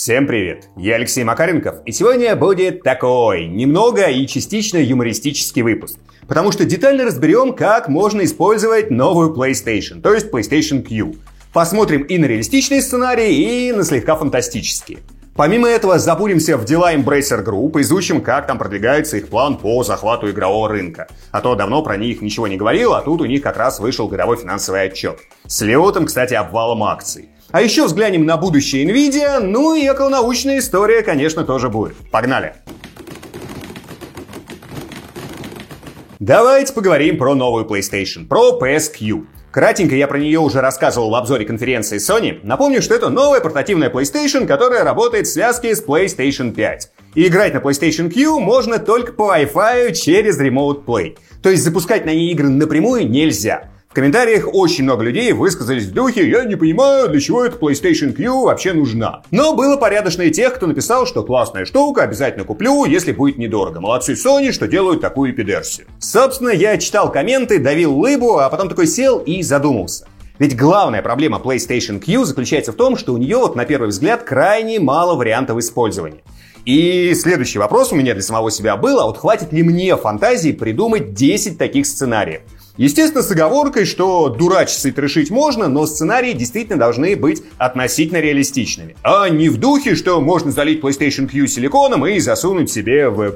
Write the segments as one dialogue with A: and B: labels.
A: Всем привет! Я Алексей Макаренков, и сегодня будет такой, немного и частично юмористический выпуск. Потому что детально разберем, как можно использовать новую PlayStation, то есть PlayStation Q. Посмотрим и на реалистичные сценарии, и на слегка фантастические. Помимо этого, забуримся в дела Embracer Group, изучим, как там продвигается их план по захвату игрового рынка. А то давно про них ничего не говорил, а тут у них как раз вышел годовой финансовый отчет. С летом, кстати, обвалом акций. А еще взглянем на будущее Nvidia, ну и околонаучная история, конечно, тоже будет. Погнали! Давайте поговорим про новую PlayStation, про PSQ. Кратенько я про нее уже рассказывал в обзоре конференции Sony. Напомню, что это новая портативная PlayStation, которая работает в связке с PlayStation 5. И играть на PlayStation Q можно только по Wi-Fi через Remote Play. То есть запускать на ней игры напрямую нельзя. В комментариях очень много людей высказались в духе «Я не понимаю, для чего эта PlayStation Q вообще нужна». Но было порядочно и тех, кто написал, что классная штука, обязательно куплю, если будет недорого. Молодцы Sony, что делают такую пидерсию. Собственно, я читал комменты, давил лыбу, а потом такой сел и задумался. Ведь главная проблема PlayStation Q заключается в том, что у нее, вот на первый взгляд, крайне мало вариантов использования. И следующий вопрос у меня для самого себя был, а вот хватит ли мне фантазии придумать 10 таких сценариев? Естественно, с оговоркой, что дурачиться и трешить можно, но сценарии действительно должны быть относительно реалистичными. А не в духе, что можно залить PlayStation Q силиконом и засунуть себе в...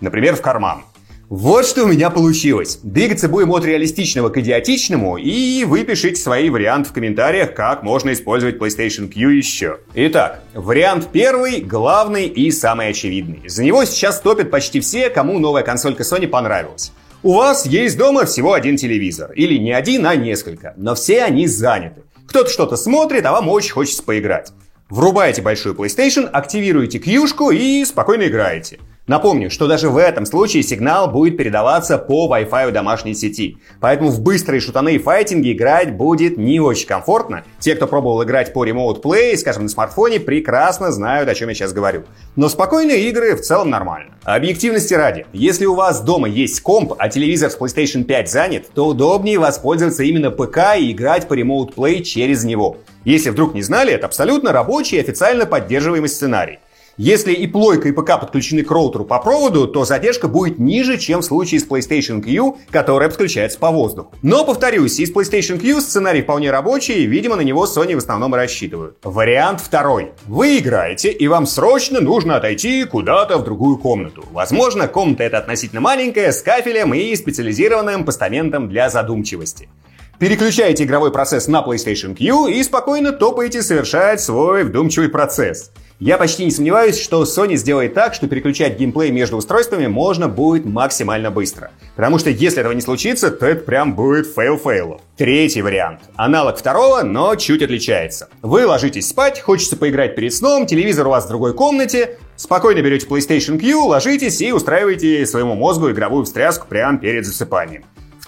A: Например, в карман. Вот что у меня получилось. Двигаться будем от реалистичного к идиотичному, и вы пишите свои варианты в комментариях, как можно использовать PlayStation Q еще. Итак, вариант первый, главный и самый очевидный. За него сейчас топят почти все, кому новая консолька Sony понравилась. У вас есть дома всего один телевизор. Или не один, а несколько. Но все они заняты. Кто-то что-то смотрит, а вам очень хочется поиграть. Врубаете большую PlayStation, активируете кьюшку и спокойно играете. Напомню, что даже в этом случае сигнал будет передаваться по Wi-Fi домашней сети. Поэтому в быстрые шутаны и файтинги играть будет не очень комфортно. Те, кто пробовал играть по Remote Play, скажем, на смартфоне, прекрасно знают, о чем я сейчас говорю. Но спокойные игры в целом нормально. Объективности ради, если у вас дома есть комп, а телевизор с PlayStation 5 занят, то удобнее воспользоваться именно ПК и играть по Remote Play через него. Если вдруг не знали, это абсолютно рабочий и официально поддерживаемый сценарий. Если и плойка, и ПК подключены к роутеру по проводу, то задержка будет ниже, чем в случае с PlayStation Q, которая подключается по воздуху. Но, повторюсь, и с PlayStation Q сценарий вполне рабочий, и, видимо, на него Sony в основном рассчитывают. Вариант второй. Вы играете, и вам срочно нужно отойти куда-то в другую комнату. Возможно, комната эта относительно маленькая, с кафелем и специализированным постаментом для задумчивости. Переключаете игровой процесс на PlayStation Q и спокойно топаете совершать свой вдумчивый процесс. Я почти не сомневаюсь, что Sony сделает так, что переключать геймплей между устройствами можно будет максимально быстро. Потому что если этого не случится, то это прям будет фейл фейлов. Третий вариант. Аналог второго, но чуть отличается. Вы ложитесь спать, хочется поиграть перед сном, телевизор у вас в другой комнате, спокойно берете PlayStation Q, ложитесь и устраиваете своему мозгу игровую встряску прямо перед засыпанием.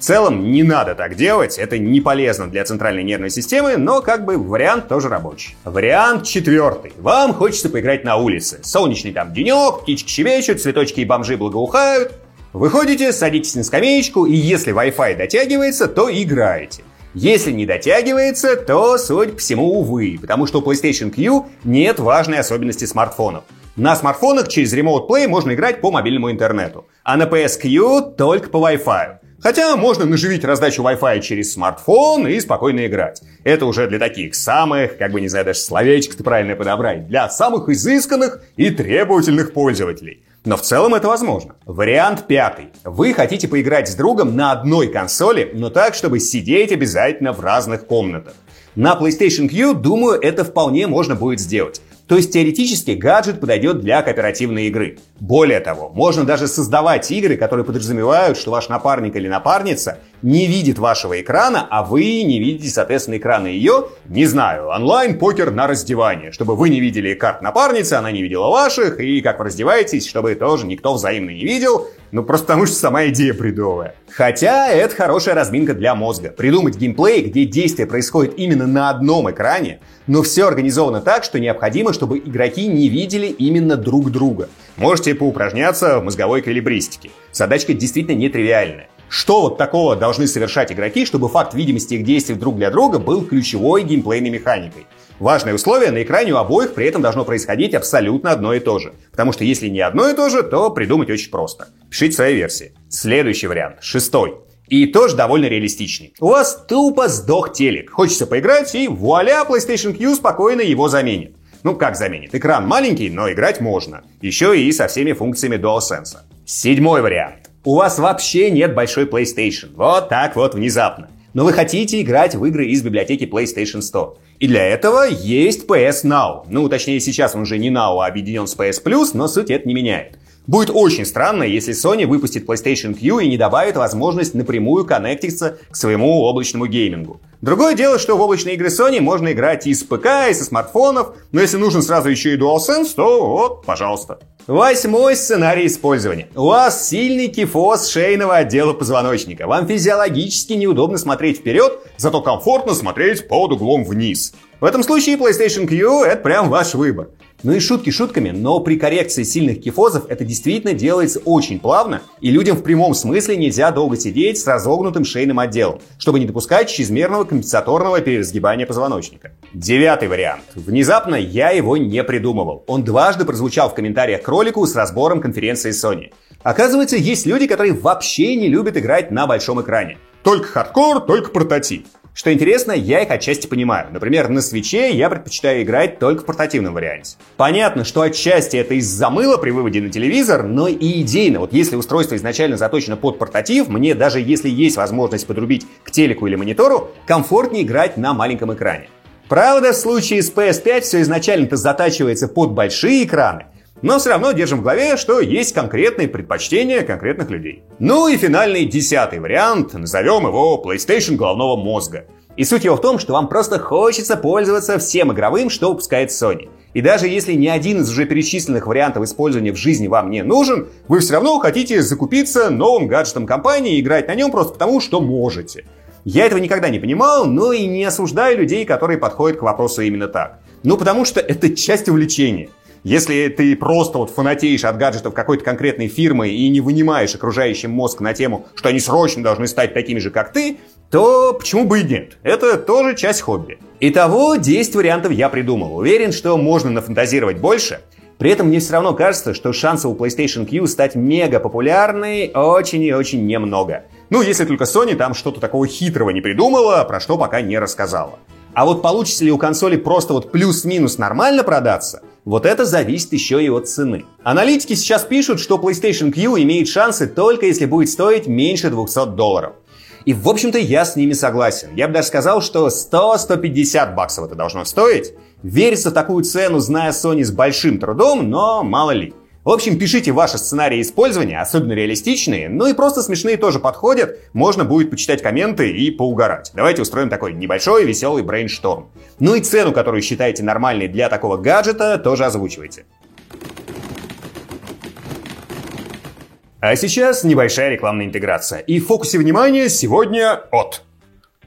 A: Целом не надо так делать, это не полезно для центральной нервной системы, но как бы вариант тоже рабочий. Вариант четвертый. Вам хочется поиграть на улице. Солнечный там денек, птички щебечут, цветочки и бомжи благоухают. Выходите, садитесь на скамеечку, и если Wi-Fi дотягивается, то играете. Если не дотягивается, то, судя по всему, увы, потому что у PlayStation Q нет важной особенности смартфонов. На смартфонах через Remote Play можно играть по мобильному интернету, а на PSQ только по Wi-Fi. Хотя можно наживить раздачу Wi-Fi через смартфон и спокойно играть. Это уже для таких самых, как бы не знаю, даже словечко-то правильно подобрать, для самых изысканных и требовательных пользователей. Но в целом это возможно. Вариант пятый. Вы хотите поиграть с другом на одной консоли, но так, чтобы сидеть обязательно в разных комнатах. На PlayStation Q, думаю, это вполне можно будет сделать. То есть теоретически гаджет подойдет для кооперативной игры. Более того, можно даже создавать игры, которые подразумевают, что ваш напарник или напарница не видит вашего экрана, а вы не видите, соответственно, экрана ее, не знаю, онлайн-покер на раздевание, чтобы вы не видели карт напарницы, она не видела ваших, и как вы раздеваетесь, чтобы тоже никто взаимно не видел, ну, просто потому что сама идея бредовая. Хотя это хорошая разминка для мозга. Придумать геймплей, где действие происходит именно на одном экране, но все организовано так, что необходимо, чтобы игроки не видели именно друг друга. Можете поупражняться в мозговой калибристике. Задачка действительно нетривиальная. Что вот такого должны совершать игроки, чтобы факт видимости их действий друг для друга был ключевой геймплейной механикой? Важное условие, на экране у обоих при этом должно происходить абсолютно одно и то же. Потому что если не одно и то же, то придумать очень просто. Пишите свои версии. Следующий вариант, шестой. И тоже довольно реалистичный. У вас тупо сдох телек. Хочется поиграть, и вуаля, PlayStation Q спокойно его заменит. Ну, как заменит? Экран маленький, но играть можно. Еще и со всеми функциями DualSense. Седьмой вариант. У вас вообще нет большой PlayStation. Вот так вот внезапно. Но вы хотите играть в игры из библиотеки PlayStation 100. И для этого есть PS Now. Ну, точнее, сейчас он уже не Now, а объединен с PS Plus, но суть это не меняет. Будет очень странно, если Sony выпустит PlayStation Q и не добавит возможность напрямую коннектиться к своему облачному геймингу. Другое дело, что в облачные игры Sony можно играть и с ПК, и со смартфонов, но если нужен сразу еще и DualSense, то вот, пожалуйста. Восьмой сценарий использования. У вас сильный кифоз шейного отдела позвоночника. Вам физиологически неудобно смотреть вперед, зато комфортно смотреть под углом вниз. В этом случае PlayStation Q — это прям ваш выбор. Ну и шутки шутками, но при коррекции сильных кифозов это действительно делается очень плавно, и людям в прямом смысле нельзя долго сидеть с разогнутым шейным отделом, чтобы не допускать чрезмерного компенсаторного переразгибания позвоночника. Девятый вариант. Внезапно я его не придумывал. Он дважды прозвучал в комментариях к ролику с разбором конференции Sony. Оказывается, есть люди, которые вообще не любят играть на большом экране. Только хардкор, только прототип. Что интересно, я их отчасти понимаю. Например, на свече я предпочитаю играть только в портативном варианте. Понятно, что отчасти это из-за мыла при выводе на телевизор, но и идейно. Вот если устройство изначально заточено под портатив, мне даже если есть возможность подрубить к телеку или монитору, комфортнее играть на маленьком экране. Правда, в случае с PS5 все изначально-то затачивается под большие экраны, но все равно держим в голове, что есть конкретные предпочтения конкретных людей. Ну и финальный десятый вариант, назовем его PlayStation головного мозга. И суть его в том, что вам просто хочется пользоваться всем игровым, что выпускает Sony. И даже если ни один из уже перечисленных вариантов использования в жизни вам не нужен, вы все равно хотите закупиться новым гаджетом компании и играть на нем просто потому, что можете. Я этого никогда не понимал, но и не осуждаю людей, которые подходят к вопросу именно так. Ну потому что это часть увлечения. Если ты просто вот фанатеешь от гаджетов какой-то конкретной фирмы и не вынимаешь окружающим мозг на тему, что они срочно должны стать такими же, как ты, то почему бы и нет? Это тоже часть хобби. Итого 10 вариантов я придумал. Уверен, что можно нафантазировать больше. При этом мне все равно кажется, что шансов у PlayStation Q стать мега популярной очень и очень немного. Ну, если только Sony там что-то такого хитрого не придумала, про что пока не рассказала. А вот получится ли у консоли просто вот плюс-минус нормально продаться, вот это зависит еще и от цены. Аналитики сейчас пишут, что PlayStation Q имеет шансы только если будет стоить меньше 200 долларов. И, в общем-то, я с ними согласен. Я бы даже сказал, что 100-150 баксов это должно стоить. Верится в такую цену, зная Sony с большим трудом, но мало ли. В общем, пишите ваши сценарии использования, особенно реалистичные, ну и просто смешные тоже подходят. Можно будет почитать комменты и поугарать. Давайте устроим такой небольшой веселый brainstorm. Ну и цену, которую считаете нормальной для такого гаджета, тоже озвучивайте. А сейчас небольшая рекламная интеграция. И в фокусе внимания сегодня от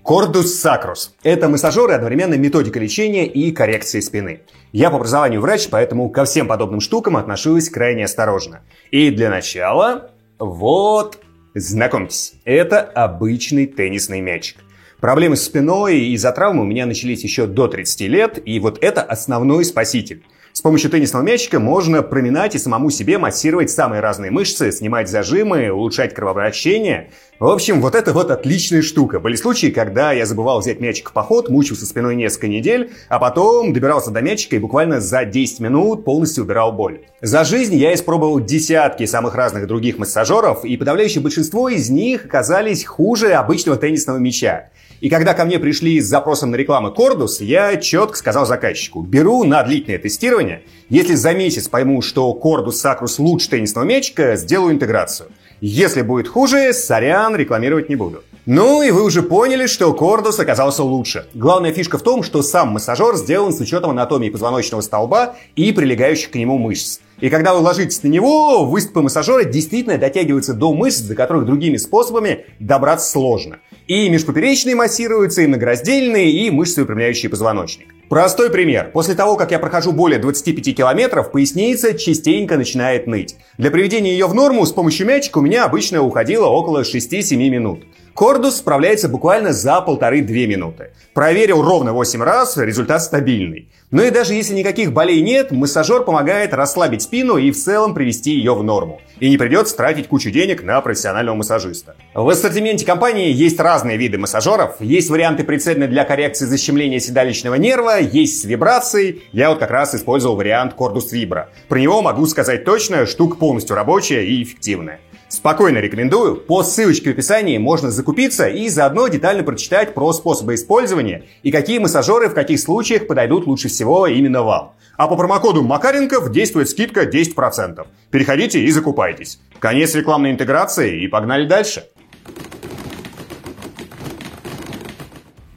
A: Кордус Сакрус. Это массажер и одновременно методика лечения и коррекции спины. Я по образованию врач, поэтому ко всем подобным штукам отношусь крайне осторожно. И для начала, вот, знакомьтесь, это обычный теннисный мячик. Проблемы с спиной из-за травмы у меня начались еще до 30 лет, и вот это основной спаситель. С помощью теннисного мячика можно проминать и самому себе массировать самые разные мышцы, снимать зажимы, улучшать кровообращение. В общем, вот это вот отличная штука. Были случаи, когда я забывал взять мячик в поход, мучился спиной несколько недель, а потом добирался до мячика и буквально за 10 минут полностью убирал боль. За жизнь я испробовал десятки самых разных других массажеров, и подавляющее большинство из них оказались хуже обычного теннисного мяча. И когда ко мне пришли с запросом на рекламу Кордус, я четко сказал заказчику, беру на длительное тестирование, если за месяц пойму, что Кордус Сакрус лучше теннисного мячика, сделаю интеграцию. Если будет хуже, сорян, рекламировать не буду. Ну и вы уже поняли, что Кордус оказался лучше. Главная фишка в том, что сам массажер сделан с учетом анатомии позвоночного столба и прилегающих к нему мышц. И когда вы ложитесь на него, выступы массажера действительно дотягиваются до мышц, до которых другими способами добраться сложно. И межпоперечные массируются, и многораздельные, и мышцы, выпрямляющие позвоночник. Простой пример. После того, как я прохожу более 25 километров, поясница частенько начинает ныть. Для приведения ее в норму с помощью мячика у меня обычно уходило около 6-7 минут. Кордус справляется буквально за полторы-две минуты. Проверил ровно 8 раз, результат стабильный. Ну и даже если никаких болей нет, массажер помогает расслабить спину и в целом привести ее в норму. И не придется тратить кучу денег на профессионального массажиста. В ассортименте компании есть разные виды массажеров. Есть варианты прицельные для коррекции защемления седалищного нерва, есть с вибрацией. Я вот как раз использовал вариант Cordus Vibra. Про него могу сказать точно, штука полностью рабочая и эффективная. Спокойно рекомендую. По ссылочке в описании можно закупиться и заодно детально прочитать про способы использования и какие массажеры в каких случаях подойдут лучше всего именно вам. А по промокоду Макаренков действует скидка 10%. Переходите и закупайтесь. Конец рекламной интеграции и погнали дальше.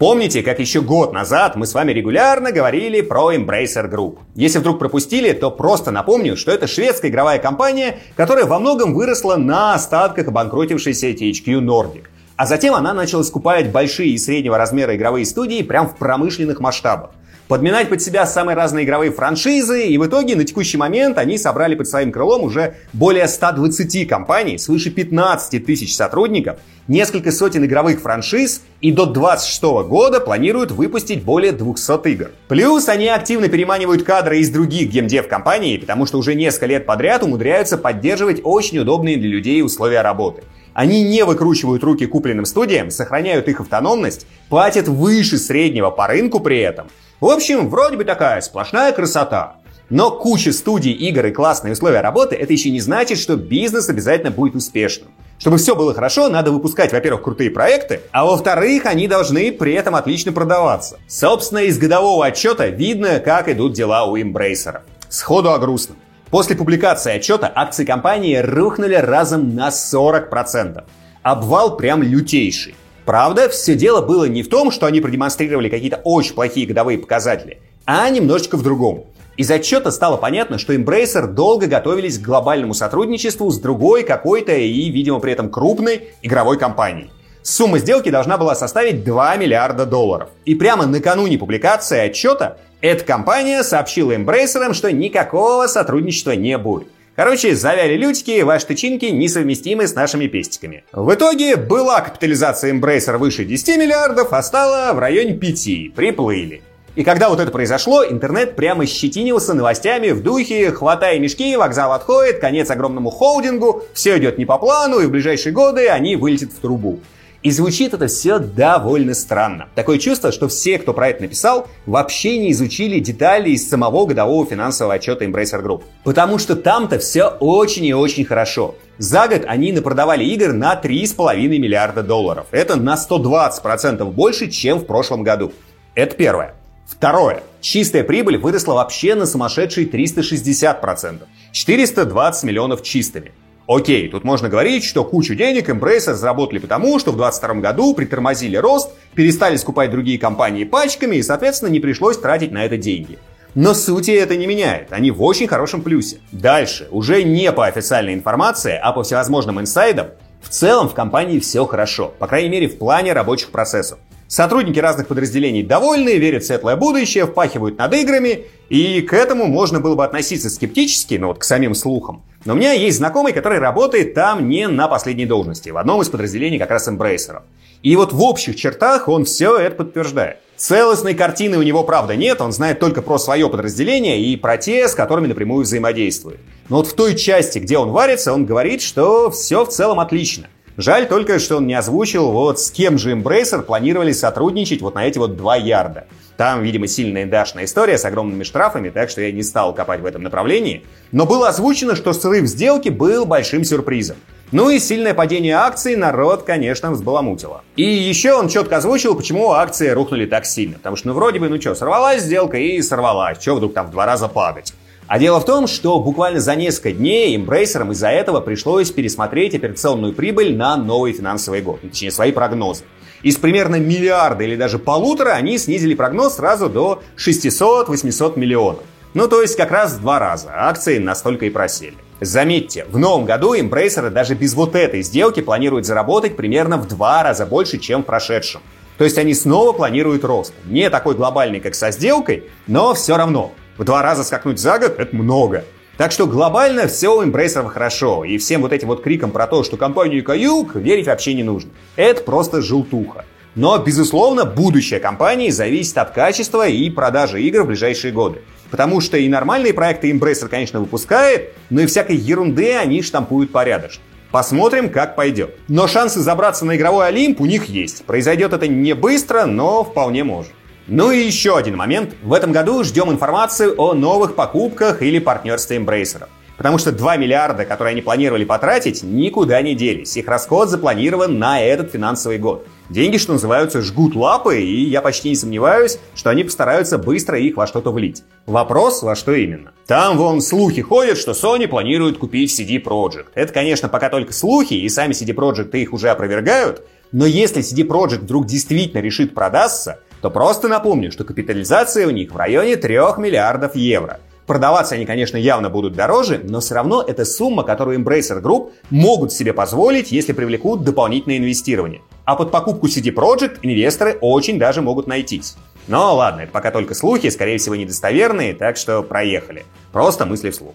A: Помните, как еще год назад мы с вами регулярно говорили про Embracer Group? Если вдруг пропустили, то просто напомню, что это шведская игровая компания, которая во многом выросла на остатках обанкротившейся THQ Nordic. А затем она начала скупать большие и среднего размера игровые студии прямо в промышленных масштабах подминать под себя самые разные игровые франшизы, и в итоге на текущий момент они собрали под своим крылом уже более 120 компаний, свыше 15 тысяч сотрудников, несколько сотен игровых франшиз и до 2026 года планируют выпустить более 200 игр. Плюс они активно переманивают кадры из других геймдев-компаний, потому что уже несколько лет подряд умудряются поддерживать очень удобные для людей условия работы. Они не выкручивают руки купленным студиям, сохраняют их автономность, платят выше среднего по рынку при этом – в общем, вроде бы такая сплошная красота. Но куча студий, игр и классные условия работы это еще не значит, что бизнес обязательно будет успешным. Чтобы все было хорошо, надо выпускать, во-первых, крутые проекты, а во-вторых, они должны при этом отлично продаваться. Собственно, из годового отчета видно, как идут дела у имбрейсеров. Сходу о грустном. После публикации отчета акции компании рухнули разом на 40%. Обвал прям лютейший. Правда, все дело было не в том, что они продемонстрировали какие-то очень плохие годовые показатели, а немножечко в другом. Из отчета стало понятно, что Embracer долго готовились к глобальному сотрудничеству с другой какой-то и, видимо, при этом крупной игровой компанией. Сумма сделки должна была составить 2 миллиарда долларов. И прямо накануне публикации отчета эта компания сообщила Embracer, что никакого сотрудничества не будет. Короче, завяли лютики, ваши тычинки несовместимы с нашими пестиками. В итоге была капитализация Embracer выше 10 миллиардов, а стала в районе 5. Приплыли. И когда вот это произошло, интернет прямо щетинился новостями в духе «Хватай мешки, вокзал отходит, конец огромному холдингу, все идет не по плану, и в ближайшие годы они вылетят в трубу». И звучит это все довольно странно. Такое чувство, что все, кто про это написал, вообще не изучили детали из самого годового финансового отчета Embracer Group. Потому что там-то все очень и очень хорошо. За год они напродавали игр на 3,5 миллиарда долларов. Это на 120% больше, чем в прошлом году. Это первое. Второе. Чистая прибыль выросла вообще на сумасшедшие 360%. 420 миллионов чистыми. Окей, тут можно говорить, что кучу денег Embracer заработали потому, что в 2022 году притормозили рост, перестали скупать другие компании пачками и, соответственно, не пришлось тратить на это деньги. Но сути это не меняет, они в очень хорошем плюсе. Дальше, уже не по официальной информации, а по всевозможным инсайдам, в целом в компании все хорошо, по крайней мере в плане рабочих процессов. Сотрудники разных подразделений довольны, верят в светлое будущее, впахивают над играми, и к этому можно было бы относиться скептически, но вот к самим слухам. Но у меня есть знакомый, который работает там не на последней должности, в одном из подразделений как раз эмбрейсеров. И вот в общих чертах он все это подтверждает. Целостной картины у него, правда, нет, он знает только про свое подразделение и про те, с которыми напрямую взаимодействует. Но вот в той части, где он варится, он говорит, что все в целом отлично. Жаль только, что он не озвучил, вот с кем же Embracer планировали сотрудничать вот на эти вот два ярда. Там, видимо, сильная дашная история с огромными штрафами, так что я не стал копать в этом направлении. Но было озвучено, что срыв сделки был большим сюрпризом. Ну и сильное падение акций народ, конечно, взбаламутило. И еще он четко озвучил, почему акции рухнули так сильно. Потому что, ну, вроде бы, ну что, сорвалась сделка и сорвалась. Что вдруг там в два раза падать? А дело в том, что буквально за несколько дней Embracer из-за этого пришлось пересмотреть операционную прибыль на новый финансовый год, ну, точнее свои прогнозы. Из примерно миллиарда или даже полутора они снизили прогноз сразу до 600-800 миллионов. Ну, то есть как раз в два раза. Акции настолько и просели. Заметьте, в новом году Embracer даже без вот этой сделки планируют заработать примерно в два раза больше, чем в прошедшем. То есть они снова планируют рост. Не такой глобальный, как со сделкой, но все равно. В два раза скакнуть за год – это много. Так что глобально все у Embracer хорошо, и всем вот этим вот криком про то, что компанию Каюк верить вообще не нужно. Это просто желтуха. Но, безусловно, будущее компании зависит от качества и продажи игр в ближайшие годы. Потому что и нормальные проекты Embracer, конечно, выпускает, но и всякой ерунды они штампуют порядочно. Посмотрим, как пойдет. Но шансы забраться на игровой Олимп у них есть. Произойдет это не быстро, но вполне может. Ну и еще один момент. В этом году ждем информацию о новых покупках или партнерстве Embracer. Потому что 2 миллиарда, которые они планировали потратить, никуда не делись. Их расход запланирован на этот финансовый год. Деньги, что называются, жгут лапы, и я почти не сомневаюсь, что они постараются быстро их во что-то влить. Вопрос, во что именно. Там вон слухи ходят, что Sony планирует купить CD Projekt. Это, конечно, пока только слухи, и сами CD Projekt их уже опровергают, но если CD Projekt вдруг действительно решит продаться, то просто напомню, что капитализация у них в районе 3 миллиардов евро – Продаваться они, конечно, явно будут дороже, но все равно это сумма, которую Embracer Group могут себе позволить, если привлекут дополнительное инвестирование. А под покупку CD Projekt инвесторы очень даже могут найтись. Но ладно, это пока только слухи, скорее всего недостоверные, так что проехали. Просто мысли вслух.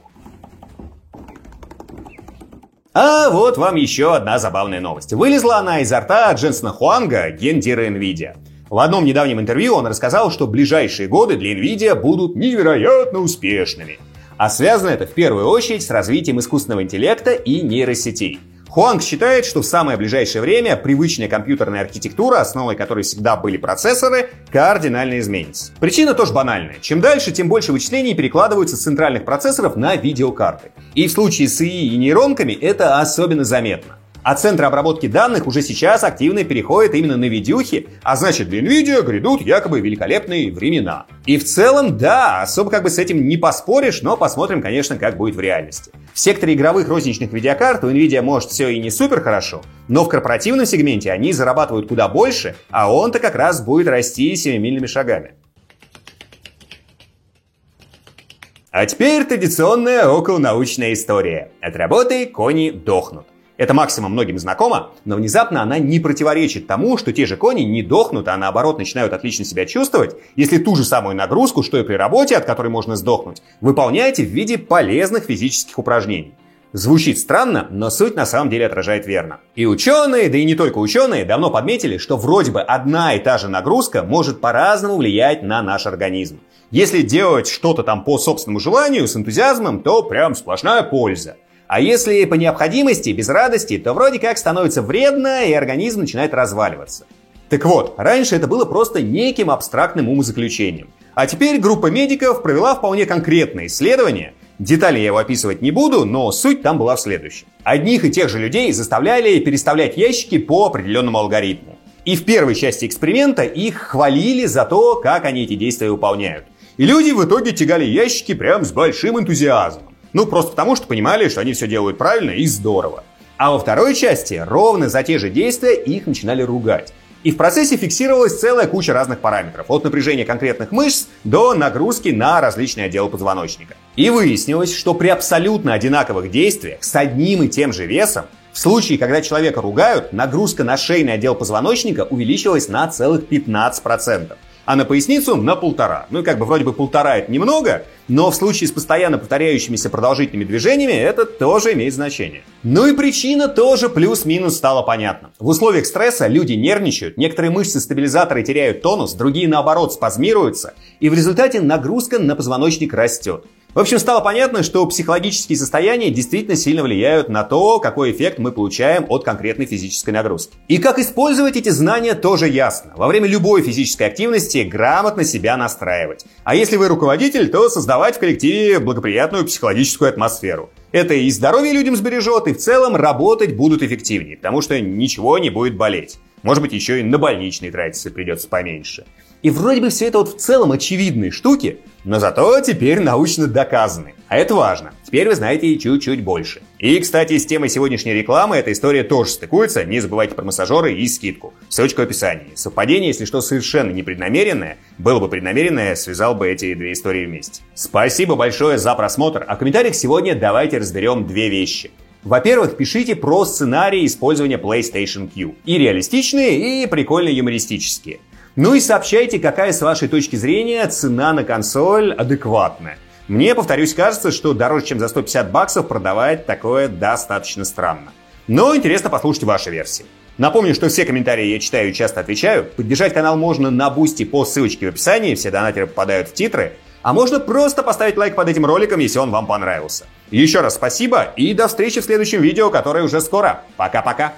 A: А вот вам еще одна забавная новость. Вылезла она изо рта Дженсона Хуанга, гендира NVIDIA. В одном недавнем интервью он рассказал, что ближайшие годы для Nvidia будут невероятно успешными. А связано это в первую очередь с развитием искусственного интеллекта и нейросетей. Хуанг считает, что в самое ближайшее время привычная компьютерная архитектура, основой которой всегда были процессоры, кардинально изменится. Причина тоже банальная. Чем дальше, тем больше вычислений перекладываются с центральных процессоров на видеокарты. И в случае с ИИ и нейронками это особенно заметно. А центры обработки данных уже сейчас активно переходят именно на видюхи, а значит для NVIDIA грядут якобы великолепные времена. И в целом, да, особо как бы с этим не поспоришь, но посмотрим, конечно, как будет в реальности. В секторе игровых розничных видеокарт у NVIDIA может все и не супер хорошо, но в корпоративном сегменте они зарабатывают куда больше, а он-то как раз будет расти семимильными шагами. А теперь традиционная околонаучная история. От работы кони дохнут. Это максимум многим знакомо, но внезапно она не противоречит тому, что те же кони не дохнут, а наоборот начинают отлично себя чувствовать, если ту же самую нагрузку, что и при работе, от которой можно сдохнуть, выполняете в виде полезных физических упражнений. Звучит странно, но суть на самом деле отражает верно. И ученые, да и не только ученые, давно подметили, что вроде бы одна и та же нагрузка может по-разному влиять на наш организм. Если делать что-то там по собственному желанию, с энтузиазмом, то прям сплошная польза. А если по необходимости, без радости, то вроде как становится вредно, и организм начинает разваливаться. Так вот, раньше это было просто неким абстрактным умозаключением. А теперь группа медиков провела вполне конкретное исследование. Детали я его описывать не буду, но суть там была в следующем. Одних и тех же людей заставляли переставлять ящики по определенному алгоритму. И в первой части эксперимента их хвалили за то, как они эти действия выполняют. И люди в итоге тягали ящики прям с большим энтузиазмом. Ну, просто потому, что понимали, что они все делают правильно и здорово. А во второй части ровно за те же действия их начинали ругать. И в процессе фиксировалась целая куча разных параметров, от напряжения конкретных мышц до нагрузки на различные отделы позвоночника. И выяснилось, что при абсолютно одинаковых действиях с одним и тем же весом, в случае, когда человека ругают, нагрузка на шейный отдел позвоночника увеличилась на целых 15% а на поясницу на полтора. Ну и как бы вроде бы полтора это немного, но в случае с постоянно повторяющимися продолжительными движениями это тоже имеет значение. Ну и причина тоже плюс-минус стала понятна. В условиях стресса люди нервничают, некоторые мышцы-стабилизаторы теряют тонус, другие наоборот спазмируются, и в результате нагрузка на позвоночник растет. В общем, стало понятно, что психологические состояния действительно сильно влияют на то, какой эффект мы получаем от конкретной физической нагрузки. И как использовать эти знания тоже ясно. Во время любой физической активности грамотно себя настраивать. А если вы руководитель, то создавать в коллективе благоприятную психологическую атмосферу. Это и здоровье людям сбережет, и в целом работать будут эффективнее, потому что ничего не будет болеть. Может быть, еще и на больничный тратиться придется поменьше. И вроде бы все это вот в целом очевидные штуки, но зато теперь научно доказаны. А это важно. Теперь вы знаете чуть-чуть больше. И, кстати, с темой сегодняшней рекламы эта история тоже стыкуется. Не забывайте про массажеры и скидку. Ссылочка в описании. Совпадение, если что, совершенно непреднамеренное. Было бы преднамеренное, связал бы эти две истории вместе. Спасибо большое за просмотр. А в комментариях сегодня давайте разберем две вещи. Во-первых, пишите про сценарии использования PlayStation Q. И реалистичные, и прикольно юмористические. Ну и сообщайте, какая с вашей точки зрения цена на консоль адекватная. Мне, повторюсь, кажется, что дороже, чем за 150 баксов продавать такое достаточно странно. Но интересно послушать ваши версии. Напомню, что все комментарии я читаю и часто отвечаю. Поддержать канал можно на Boosty по ссылочке в описании, все донатеры попадают в титры. А можно просто поставить лайк под этим роликом, если он вам понравился. Еще раз спасибо и до встречи в следующем видео, которое уже скоро. Пока-пока.